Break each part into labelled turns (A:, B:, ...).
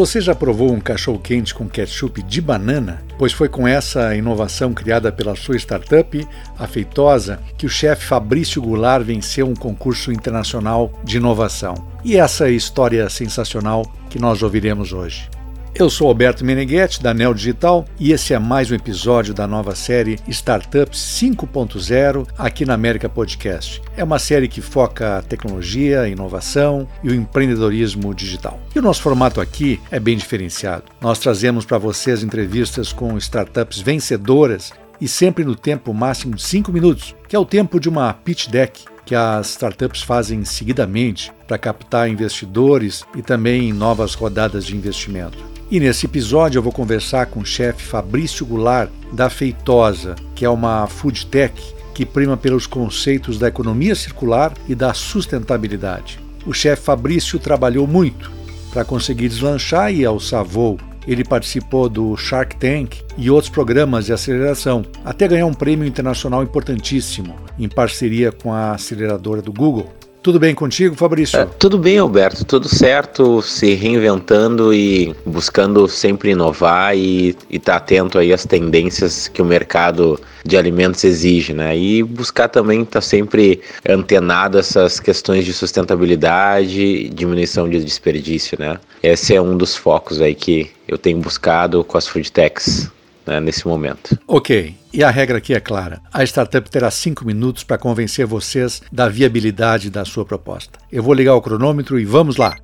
A: Você já provou um cachorro-quente com ketchup de banana? Pois foi com essa inovação criada pela sua startup, a Feitosa, que o chefe Fabrício Goulart venceu um concurso internacional de inovação. E essa é a história sensacional que nós ouviremos hoje. Eu sou Alberto Meneghetti, da Neo Digital, e esse é mais um episódio da nova série Startups 5.0 aqui na América Podcast. É uma série que foca tecnologia, inovação e o empreendedorismo digital. E o nosso formato aqui é bem diferenciado. Nós trazemos para vocês entrevistas com startups vencedoras e sempre no tempo máximo de 5 minutos, que é o tempo de uma pitch deck que as startups fazem seguidamente para captar investidores e também novas rodadas de investimento. E nesse episódio eu vou conversar com o chefe Fabrício Goulart, da Feitosa, que é uma food tech que prima pelos conceitos da economia circular e da sustentabilidade. O chefe Fabrício trabalhou muito para conseguir deslanchar e alçar voo. Ele participou do Shark Tank e outros programas de aceleração, até ganhar um prêmio internacional importantíssimo, em parceria com a aceleradora do Google. Tudo bem contigo, Fabrício? É,
B: tudo bem, Alberto. Tudo certo, se reinventando e buscando sempre inovar e estar tá atento aí às tendências que o mercado de alimentos exige, né? E buscar também estar tá sempre antenado essas questões de sustentabilidade, diminuição de desperdício, né? Esse é um dos focos aí que eu tenho buscado com as food techs né, nesse momento.
A: Ok, e a regra aqui é clara: a startup terá cinco minutos para convencer vocês da viabilidade da sua proposta. Eu vou ligar o cronômetro e vamos lá.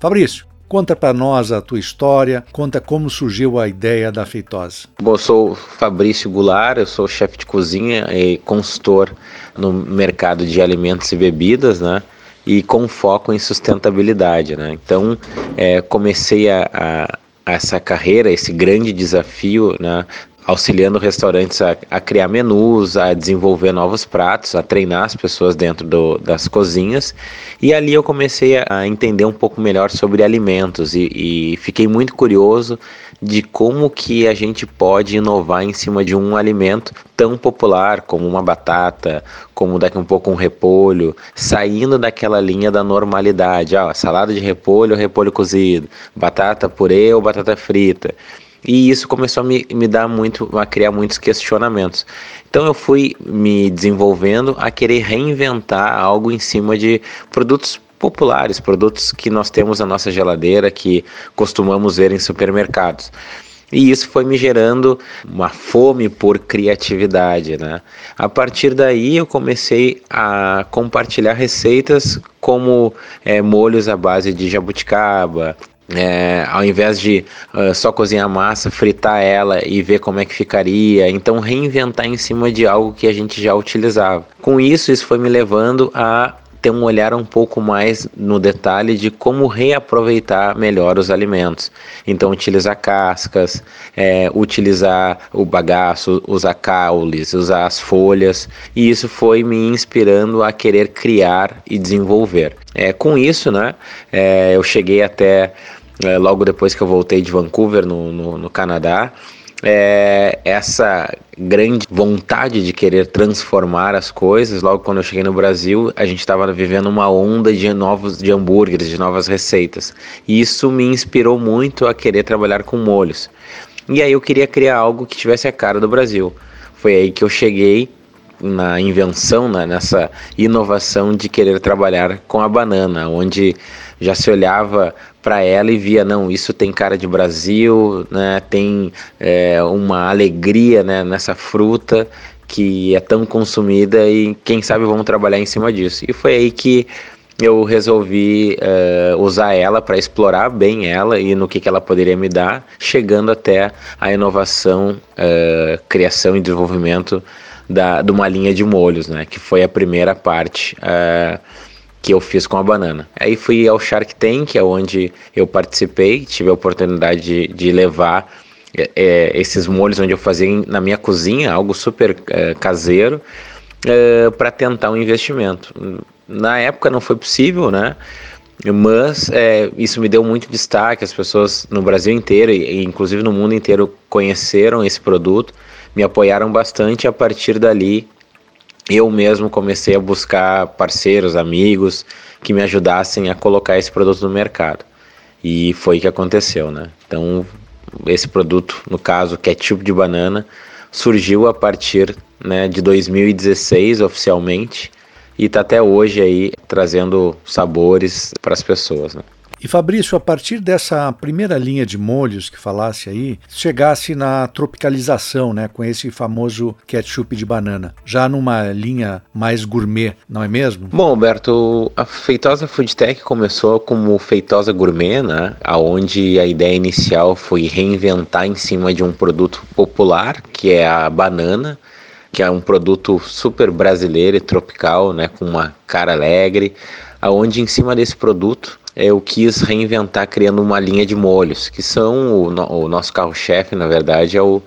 A: Fabrício, Conta para nós a tua história, conta como surgiu a ideia da Feitosa.
B: Bom, eu sou Fabrício Goulart, eu sou chefe de cozinha e consultor no mercado de alimentos e bebidas, né? E com foco em sustentabilidade, né? Então, é, comecei a, a essa carreira, esse grande desafio, né? auxiliando restaurantes a, a, criar menus, a desenvolver novos pratos, a treinar as pessoas dentro do, das cozinhas. E ali eu comecei a, entender um pouco melhor sobre alimentos e, e fiquei muito curioso de como que a gente pode inovar em cima de um alimento tão popular como uma batata, como daqui um pouco um repolho, saindo daquela linha da normalidade, ah, salada de repolho, repolho cozido, batata purê ou batata frita. E isso começou a me, me dar muito, a criar muitos questionamentos. Então eu fui me desenvolvendo a querer reinventar algo em cima de produtos populares, produtos que nós temos na nossa geladeira, que costumamos ver em supermercados. E isso foi me gerando uma fome por criatividade, né? A partir daí eu comecei a compartilhar receitas como é, molhos à base de jabuticaba, é, ao invés de uh, só cozinhar massa, fritar ela e ver como é que ficaria, então reinventar em cima de algo que a gente já utilizava. Com isso, isso foi me levando a ter um olhar um pouco mais no detalhe de como reaproveitar melhor os alimentos. Então, utilizar cascas, é, utilizar o bagaço, usar caules, usar as folhas, e isso foi me inspirando a querer criar e desenvolver. É, com isso, né, é, eu cheguei até é, logo depois que eu voltei de Vancouver, no, no, no Canadá, é, essa grande vontade de querer transformar as coisas. Logo quando eu cheguei no Brasil, a gente estava vivendo uma onda de novos de hambúrgueres, de novas receitas. E isso me inspirou muito a querer trabalhar com molhos. E aí eu queria criar algo que tivesse a cara do Brasil. Foi aí que eu cheguei na invenção, né, nessa inovação de querer trabalhar com a banana, onde já se olhava para ela e via não isso tem cara de Brasil né tem é, uma alegria né, nessa fruta que é tão consumida e quem sabe vamos trabalhar em cima disso e foi aí que eu resolvi uh, usar ela para explorar bem ela e no que, que ela poderia me dar, chegando até a inovação, uh, criação e desenvolvimento da, de uma linha de molhos, né, que foi a primeira parte. Uh, que eu fiz com a banana. Aí fui ao Shark Tank, é onde eu participei, tive a oportunidade de, de levar é, é esses molhos onde eu fazia na minha cozinha, algo super é, caseiro, é, para tentar um investimento. Na época não foi possível, né? Mas é, isso me deu muito destaque, as pessoas no Brasil inteiro e inclusive no mundo inteiro conheceram esse produto, me apoiaram bastante. A partir dali eu mesmo comecei a buscar parceiros, amigos que me ajudassem a colocar esse produto no mercado. E foi o que aconteceu, né? Então, esse produto, no caso, ketchup de banana, surgiu a partir né, de 2016 oficialmente e está até hoje aí trazendo sabores para as pessoas. Né?
A: E Fabrício, a partir dessa primeira linha de molhos que falasse aí, chegasse na tropicalização, né, com esse famoso ketchup de banana, já numa linha mais gourmet, não é mesmo?
B: Bom, Alberto, a Feitosa Foodtech começou como Feitosa Gourmet, né, aonde a ideia inicial foi reinventar em cima de um produto popular, que é a banana, que é um produto super brasileiro e tropical, né, com uma cara alegre, aonde em cima desse produto eu quis reinventar criando uma linha de molhos, que são o, o nosso carro-chefe, na verdade, é o,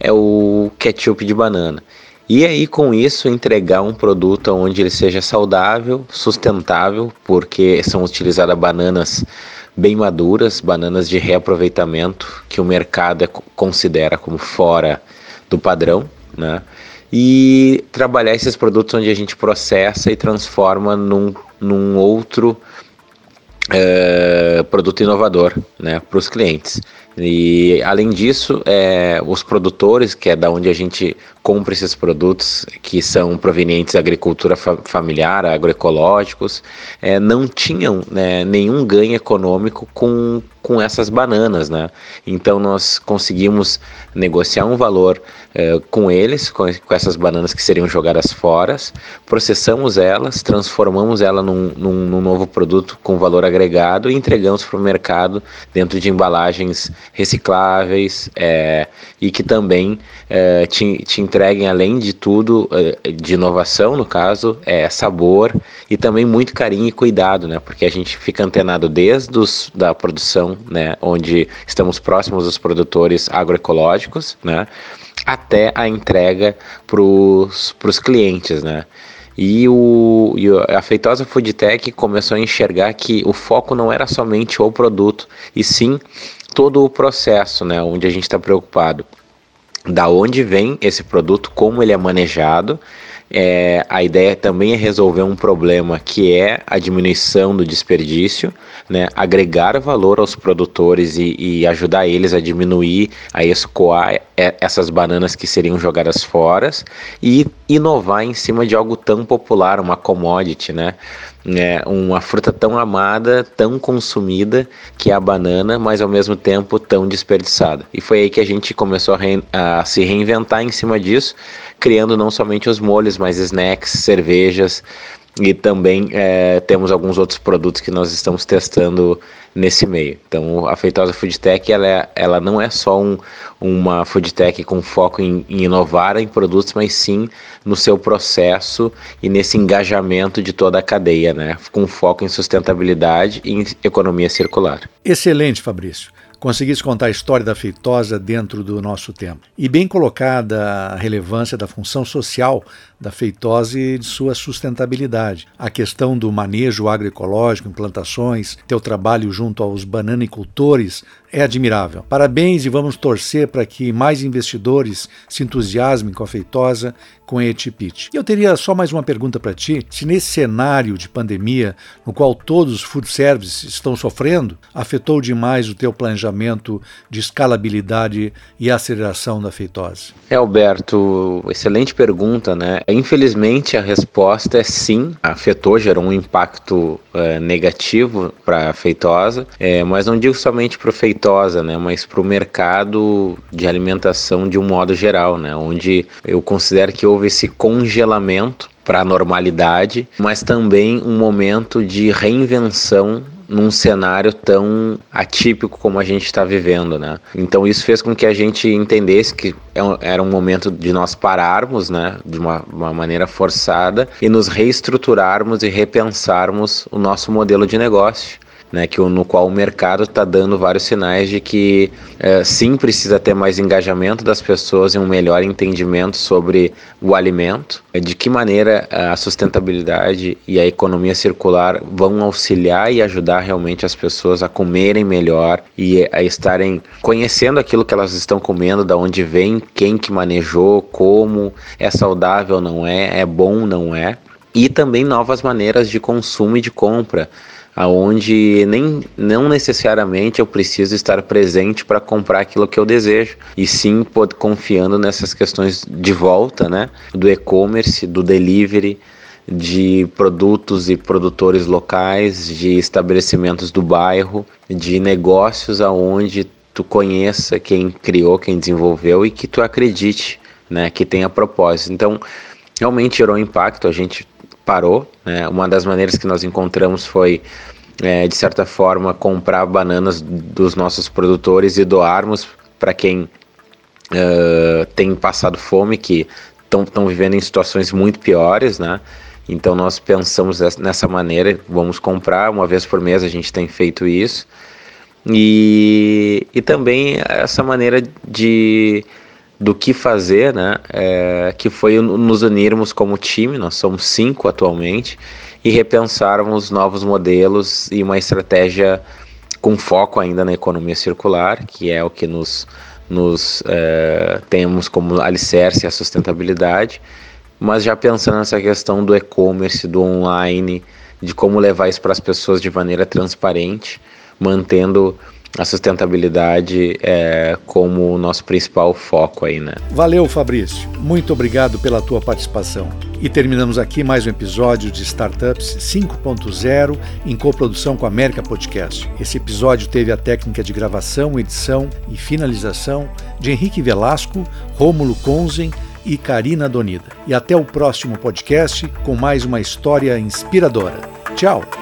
B: é o ketchup de banana. E aí, com isso, entregar um produto onde ele seja saudável, sustentável, porque são utilizadas bananas bem maduras, bananas de reaproveitamento, que o mercado é, considera como fora do padrão, né? E trabalhar esses produtos onde a gente processa e transforma num, num outro é, produto inovador né, para os clientes. E além disso, é, os produtores, que é da onde a gente compra esses produtos, que são provenientes da agricultura fa familiar, agroecológicos, é, não tinham né, nenhum ganho econômico com, com essas bananas, né? Então nós conseguimos negociar um valor é, com eles, com, com, essas bananas que seriam jogadas fora, processamos elas, transformamos ela num, num, num novo produto com valor agregado e entregamos para o mercado dentro de embalagens recicláveis é, e que também é, te, te entreguem, além de tudo, é, de inovação, no caso, é, sabor e também muito carinho e cuidado, né? Porque a gente fica antenado desde os, da produção, né? Onde estamos próximos dos produtores agroecológicos, né? Até a entrega para os clientes, né? E, o, e a Feitosa Foodtech começou a enxergar que o foco não era somente o produto, e sim todo o processo, né, onde a gente está preocupado. Da onde vem esse produto, como ele é manejado. É, a ideia também é resolver um problema que é a diminuição do desperdício, né, agregar valor aos produtores e, e ajudar eles a diminuir, a escoar essas bananas que seriam jogadas fora e inovar em cima de algo tão popular, uma commodity, né? É uma fruta tão amada, tão consumida, que é a banana, mas ao mesmo tempo tão desperdiçada. E foi aí que a gente começou a, a se reinventar em cima disso, criando não somente os molhos, mas snacks, cervejas, e também é, temos alguns outros produtos que nós estamos testando nesse meio. Então, a Feitosa Foodtech ela, é, ela não é só um, uma foodtech com foco em, em, inovar em produtos, mas sim no seu processo e nesse engajamento de toda a cadeia, né? com foco em sustentabilidade e em economia circular.
A: Excelente, Fabrício conseguisse contar a história da feitosa dentro do nosso tempo. E bem colocada a relevância da função social da feitose e de sua sustentabilidade. A questão do manejo agroecológico em plantações, teu trabalho junto aos bananicultores é admirável. Parabéns e vamos torcer para que mais investidores se entusiasmem com a feitosa, com a Etipit. E eu teria só mais uma pergunta para ti. Se nesse cenário de pandemia, no qual todos os food services estão sofrendo, afetou demais o teu planejamento de escalabilidade e aceleração da feitose?
B: É, Alberto, excelente pergunta, né? Infelizmente, a resposta é sim. Afetou, gerou um impacto é, negativo para a feitosa, é, mas não digo somente para a feitosa, né, mas para o mercado de alimentação de um modo geral, né, onde eu considero que houve esse congelamento para a normalidade, mas também um momento de reinvenção num cenário tão atípico como a gente está vivendo, né? Então isso fez com que a gente entendesse que é era um momento de nós pararmos, né, de uma, uma maneira forçada e nos reestruturarmos e repensarmos o nosso modelo de negócio né, que, no qual o mercado está dando vários sinais de que é, sim precisa ter mais engajamento das pessoas e um melhor entendimento sobre o alimento, é, de que maneira a sustentabilidade e a economia circular vão auxiliar e ajudar realmente as pessoas a comerem melhor e a estarem conhecendo aquilo que elas estão comendo, da onde vem, quem que manejou, como é saudável, não é, é bom, não é, e também novas maneiras de consumo e de compra aonde nem não necessariamente eu preciso estar presente para comprar aquilo que eu desejo, e sim pode confiando nessas questões de volta, né, do e-commerce, do delivery, de produtos e produtores locais, de estabelecimentos do bairro, de negócios aonde tu conheça quem criou, quem desenvolveu e que tu acredite, né, que tenha propósito. Então, realmente gerou impacto, a gente parou, né? Uma das maneiras que nós encontramos foi é, de certa forma comprar bananas dos nossos produtores e doarmos para quem uh, tem passado fome, que estão vivendo em situações muito piores, né? Então nós pensamos nessa maneira, vamos comprar uma vez por mês, a gente tem feito isso. E, e também essa maneira de do que fazer, né? É, que foi nos unirmos como time, nós somos cinco atualmente, e repensarmos novos modelos e uma estratégia com foco ainda na economia circular, que é o que nos, nos é, temos como alicerce a sustentabilidade mas já pensando nessa questão do e-commerce, do online, de como levar isso para as pessoas de maneira transparente, mantendo a sustentabilidade é, como o nosso principal foco aí, né?
A: Valeu, Fabrício. Muito obrigado pela tua participação. E terminamos aqui mais um episódio de Startups 5.0 em coprodução com a América Podcast. Esse episódio teve a técnica de gravação, edição e finalização de Henrique Velasco, Rômulo Conzen e Karina Donida. E até o próximo podcast com mais uma história inspiradora. Tchau!